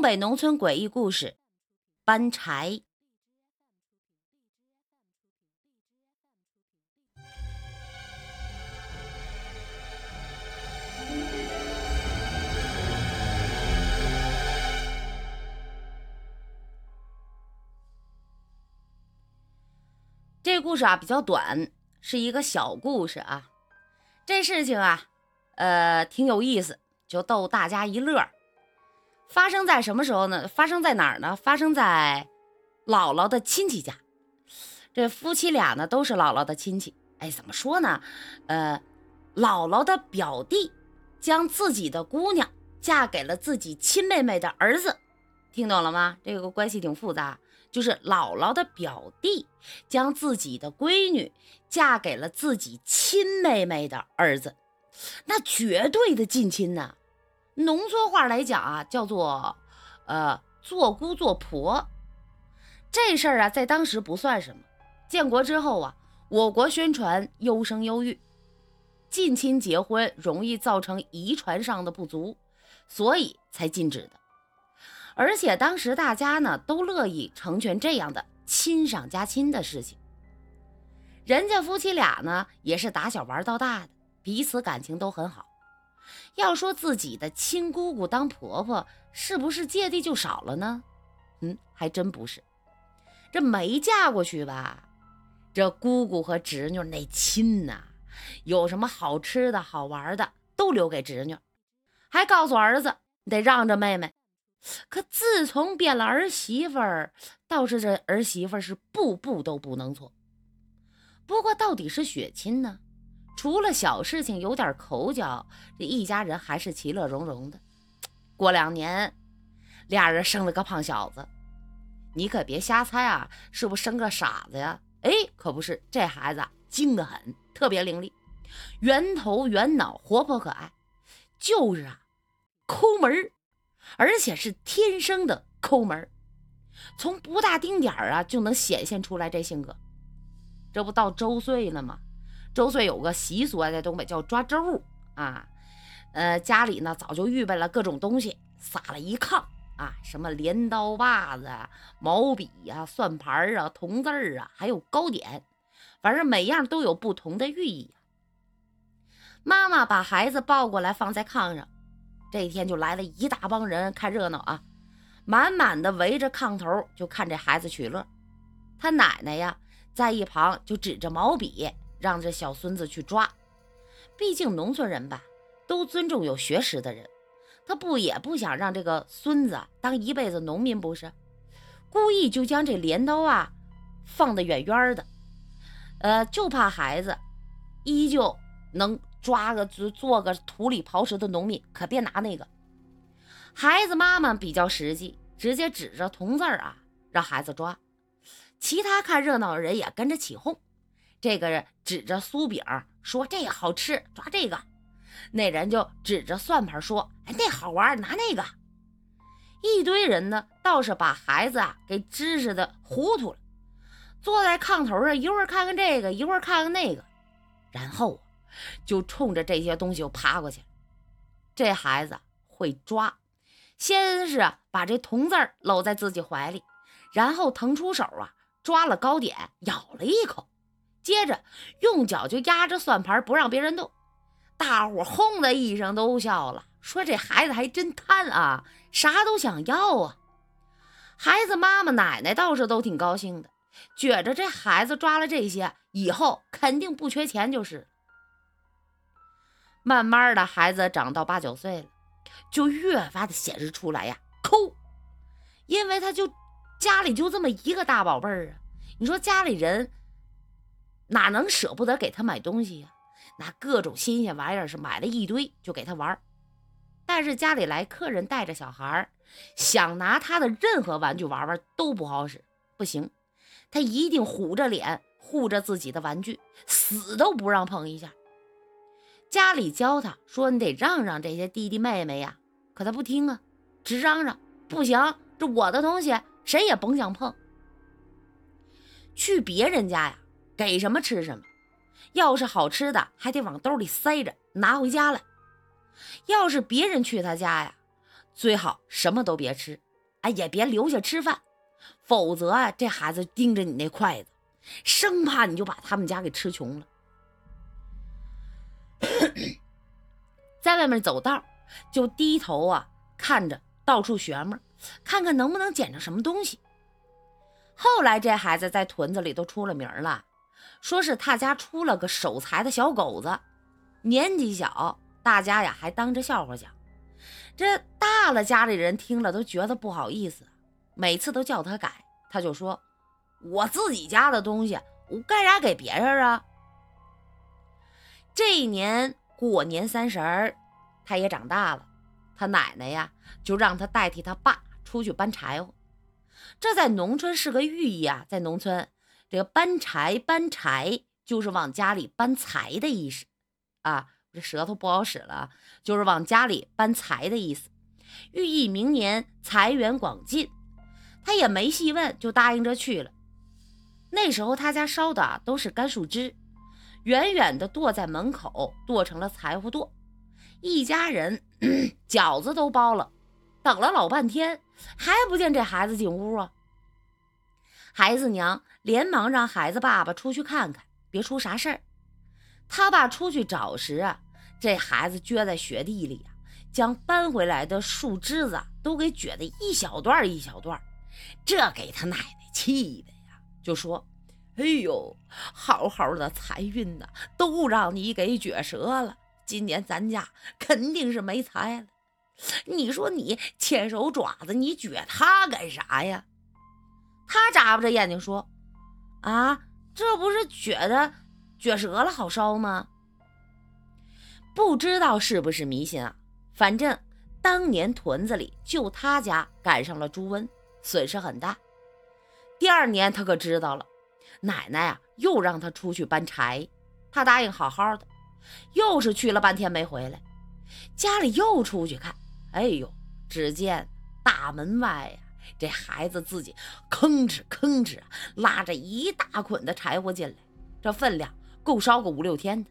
东北农村诡异故事：搬柴。这故事啊比较短，是一个小故事啊。这事情啊，呃，挺有意思，就逗大家一乐。发生在什么时候呢？发生在哪儿呢？发生在姥姥的亲戚家。这夫妻俩呢，都是姥姥的亲戚。哎，怎么说呢？呃，姥姥的表弟将自己的姑娘嫁给了自己亲妹妹的儿子，听懂了吗？这个关系挺复杂。就是姥姥的表弟将自己的闺女嫁给了自己亲妹妹的儿子，那绝对的近亲呐。农村话来讲啊，叫做，呃，做姑做婆。这事儿啊，在当时不算什么。建国之后啊，我国宣传优生优育，近亲结婚容易造成遗传上的不足，所以才禁止的。而且当时大家呢，都乐意成全这样的亲上加亲的事情。人家夫妻俩呢，也是打小玩到大的，彼此感情都很好。要说自己的亲姑姑当婆婆，是不是芥蒂就少了呢？嗯，还真不是。这没嫁过去吧？这姑姑和侄女那亲呐，有什么好吃的好玩的都留给侄女，还告诉儿子得让着妹妹。可自从变了儿媳妇儿，倒是这儿媳妇是步步都不能错。不过到底是血亲呢？除了小事情有点口角，这一家人还是其乐融融的。过两年，俩人生了个胖小子，你可别瞎猜啊，是不是生个傻子呀？哎，可不是，这孩子精得很，特别伶俐，圆头圆脑，活泼可爱，就是啊，抠门而且是天生的抠门从不大丁点啊就能显现出来这性格。这不到周岁了吗？周岁有个习俗啊，在东北叫抓周啊，呃，家里呢早就预备了各种东西，撒了一炕啊，什么镰刀把子、毛笔呀、算盘啊、铜字儿啊，还有糕点，反正每样都有不同的寓意。妈妈把孩子抱过来放在炕上，这一天就来了一大帮人看热闹啊，满满的围着炕头就看这孩子取乐。他奶奶呀，在一旁就指着毛笔。让这小孙子去抓，毕竟农村人吧，都尊重有学识的人。他不也不想让这个孙子当一辈子农民不是？故意就将这镰刀啊放得远远的，呃，就怕孩子依旧能抓个做做个土里刨食的农民，可别拿那个。孩子妈妈比较实际，直接指着铜字啊让孩子抓，其他看热闹的人也跟着起哄。这个人指着酥饼说：“这个好吃，抓这个。”那人就指着算盘说：“哎，那好玩，拿那个。”一堆人呢，倒是把孩子啊给知识的糊涂了，坐在炕头上，一会儿看看这个，一会儿看看那个，然后啊就冲着这些东西就爬过去。这孩子会抓，先是把这铜字搂在自己怀里，然后腾出手啊，抓了糕点，咬了一口。接着用脚就压着算盘，不让别人动。大伙轰的一声都笑了，说这孩子还真贪啊，啥都想要啊。孩子妈妈奶奶倒是都挺高兴的，觉着这孩子抓了这些以后肯定不缺钱就是。慢慢的，孩子长到八九岁了，就越发的显示出来呀，抠，因为他就家里就这么一个大宝贝儿啊。你说家里人。哪能舍不得给他买东西呀？那各种新鲜玩意儿是买了一堆就给他玩。但是家里来客人带着小孩想拿他的任何玩具玩玩都不好使，不行，他一定虎着脸护着自己的玩具，死都不让碰一下。家里教他说：“你得让让这些弟弟妹妹呀。”可他不听啊，直嚷嚷：“不行，这我的东西谁也甭想碰。”去别人家呀。给什么吃什么，要是好吃的还得往兜里塞着拿回家来。要是别人去他家呀，最好什么都别吃，哎，也别留下吃饭，否则啊，这孩子盯着你那筷子，生怕你就把他们家给吃穷了。在外面走道，就低头啊看着到处寻摸，看看能不能捡着什么东西。后来这孩子在屯子里都出了名了，说是他家出了个守财的小狗子，年纪小，大家呀还当着笑话讲。这大了，家里人听了都觉得不好意思，每次都叫他改，他就说：“我自己家的东西，我干啥给别人啊？”这一年过年三十儿，他也长大了，他奶奶呀就让他代替他爸出去搬柴火。这在农村是个寓意啊，在农村，这个搬柴搬柴就是往家里搬财的意思啊。这舌头不好使了，就是往家里搬财的意思，寓意明年财源广进。他也没细问，就答应着去了。那时候他家烧的都是干树枝，远远的垛在门口，垛成了柴火垛。一家人 饺子都包了，等了老半天，还不见这孩子进屋啊。孩子娘连忙让孩子爸爸出去看看，别出啥事儿。他爸出去找时啊，这孩子撅在雪地里啊，将搬回来的树枝子都给撅得一小段一小段，这给他奶奶气的呀，就说：“哎呦，好好的财运呐，都让你给撅折了，今年咱家肯定是没财了。你说你牵手爪子，你撅它干啥呀？”他眨巴着眼睛说：“啊，这不是撅的。”撅折了好烧吗？不知道是不是迷信啊？反正当年屯子里就他家赶上了猪瘟，损失很大。第二年他可知道了，奶奶啊又让他出去搬柴，他答应好好的，又是去了半天没回来。家里又出去看，哎呦，只见大门外呀，这孩子自己吭哧吭哧拉着一大捆的柴火进来，这分量。够烧个五六天的，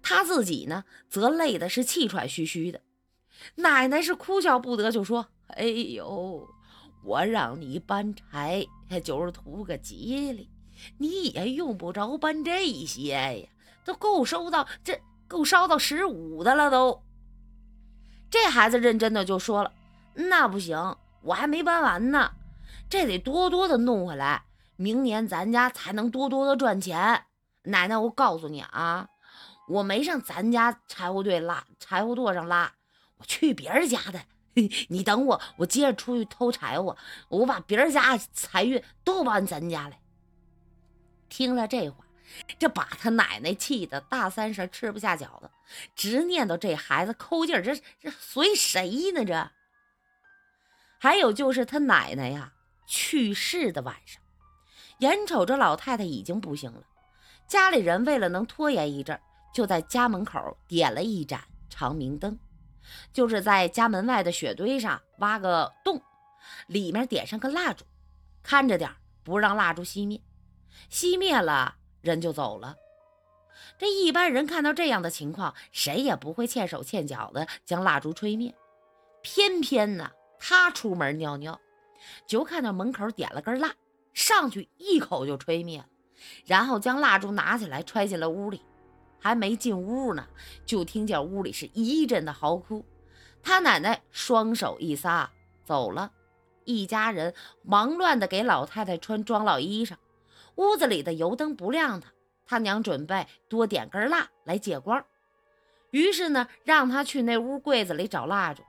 他自己呢，则累的是气喘吁吁的。奶奶是哭笑不得，就说：“哎呦，我让你搬柴，就是图个吉利，你也用不着搬这些呀，都够烧到这够烧到十五的了都。”这孩子认真的就说了：“那不行，我还没搬完呢，这得多多的弄回来，明年咱家才能多多的赚钱。”奶奶，我告诉你啊，我没上咱家柴火堆拉柴火垛上拉，我去别人家的。你等我，我接着出去偷柴火，我把别人家财运都搬咱家来。听了这话，这把他奶奶气得大三十吃不下饺子，直念叨这孩子抠劲儿，这这随谁呢？这还有就是他奶奶呀去世的晚上，眼瞅着老太太已经不行了。家里人为了能拖延一阵，就在家门口点了一盏长明灯，就是在家门外的雪堆上挖个洞，里面点上个蜡烛，看着点不让蜡烛熄灭。熄灭了，人就走了。这一般人看到这样的情况，谁也不会欠手欠脚的将蜡烛吹灭。偏偏呢，他出门尿尿，就看到门口点了根蜡，上去一口就吹灭了。然后将蜡烛拿起来揣进了屋里，还没进屋呢，就听见屋里是一阵的嚎哭。他奶奶双手一撒走了，一家人忙乱的给老太太穿装老衣裳。屋子里的油灯不亮堂，他娘准备多点根蜡来借光，于是呢，让他去那屋柜子里找蜡烛。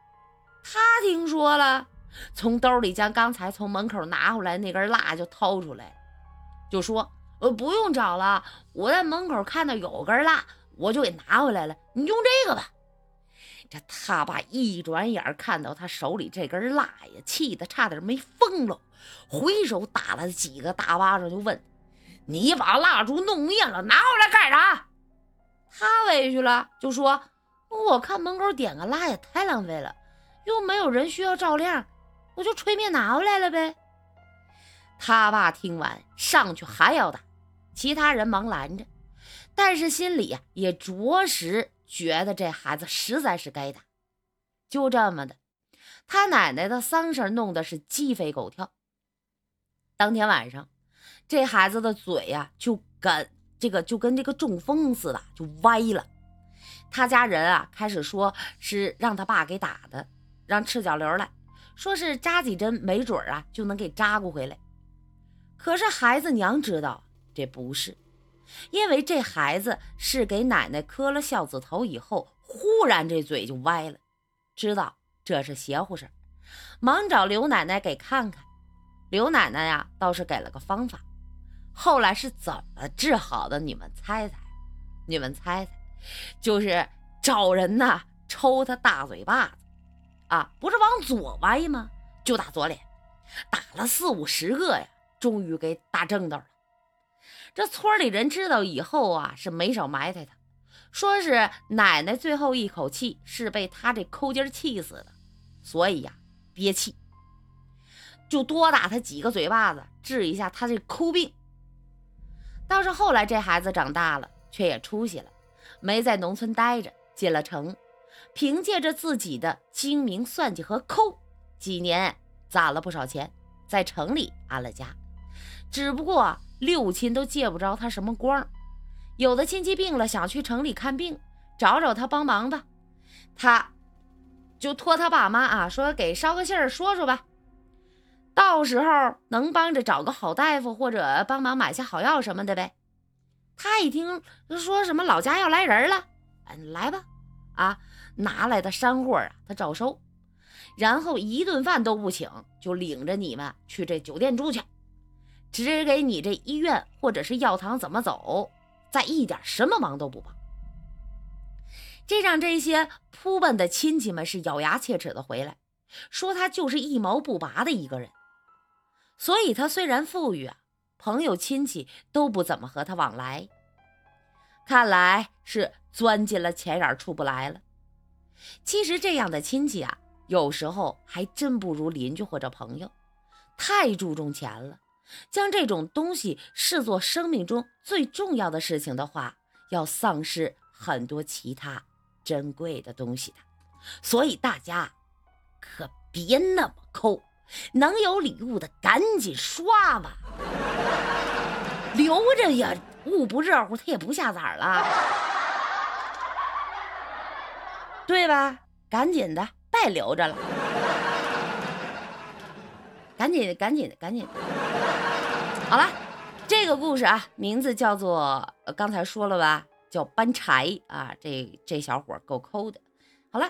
他听说了，从兜里将刚才从门口拿回来那根蜡就掏出来，就说。呃，不用找了，我在门口看到有根蜡，我就给拿回来了。你用这个吧。这他爸一转眼看到他手里这根蜡呀，气得差点没疯了，回手打了几个大巴掌，就问：“你把蜡烛弄灭了，拿回来干啥？”他委屈了，就说：“我看门口点个蜡也太浪费了，又没有人需要照亮，我就吹灭拿回来了呗。”他爸听完，上去还要打。其他人忙拦着，但是心里呀也着实觉得这孩子实在是该打。就这么的，他奶奶的丧事弄得是鸡飞狗跳。当天晚上，这孩子的嘴呀就跟这个就跟这个中风似的，就歪了。他家人啊开始说是让他爸给打的，让赤脚流来说是扎几针，没准啊就能给扎过回来。可是孩子娘知道这不是，因为这孩子是给奶奶磕了孝子头以后，忽然这嘴就歪了，知道这是邪乎事忙找刘奶奶给看看。刘奶奶呀倒是给了个方法，后来是怎么治好的？你们猜猜，你们猜猜，就是找人呐抽他大嘴巴子，啊，不是往左歪吗？就打左脸，打了四五十个呀。终于给打正道了。这村里人知道以后啊，是没少埋汰他，说是奶奶最后一口气是被他这抠筋气死的，所以呀憋气，就多打他几个嘴巴子，治一下他这抠病。倒是后来这孩子长大了，却也出息了，没在农村待着，进了城，凭借着自己的精明算计和抠，几年攒了不少钱，在城里安了家。只不过六亲都借不着他什么光，有的亲戚病了想去城里看病，找找他帮忙吧，他就托他爸妈啊说给捎个信儿说说吧，到时候能帮着找个好大夫或者帮忙买些好药什么的呗。他一听说什么老家要来人了，嗯，来吧，啊，拿来的山货啊他照收，然后一顿饭都不请，就领着你们去这酒店住去。只给你这医院或者是药堂怎么走，再一点什么忙都不帮，这让这些扑奔的亲戚们是咬牙切齿的回来，说他就是一毛不拔的一个人。所以他虽然富裕啊，朋友亲戚都不怎么和他往来，看来是钻进了钱眼出不来了。其实这样的亲戚啊，有时候还真不如邻居或者朋友，太注重钱了。将这种东西视作生命中最重要的事情的话，要丧失很多其他珍贵的东西的。所以大家可别那么抠，能有礼物的赶紧刷吧，留着呀，物不热乎，它也不下崽了，对吧？赶紧的，别留着了，赶紧，赶紧的，赶紧。好了，这个故事啊，名字叫做刚才说了吧，叫搬柴啊。这这小伙够抠的。好了。